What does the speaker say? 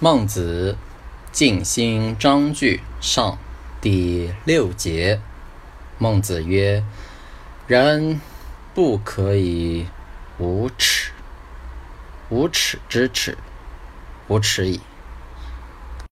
孟子静心章句上第六节孟子曰人不可以无耻无耻之耻无耻矣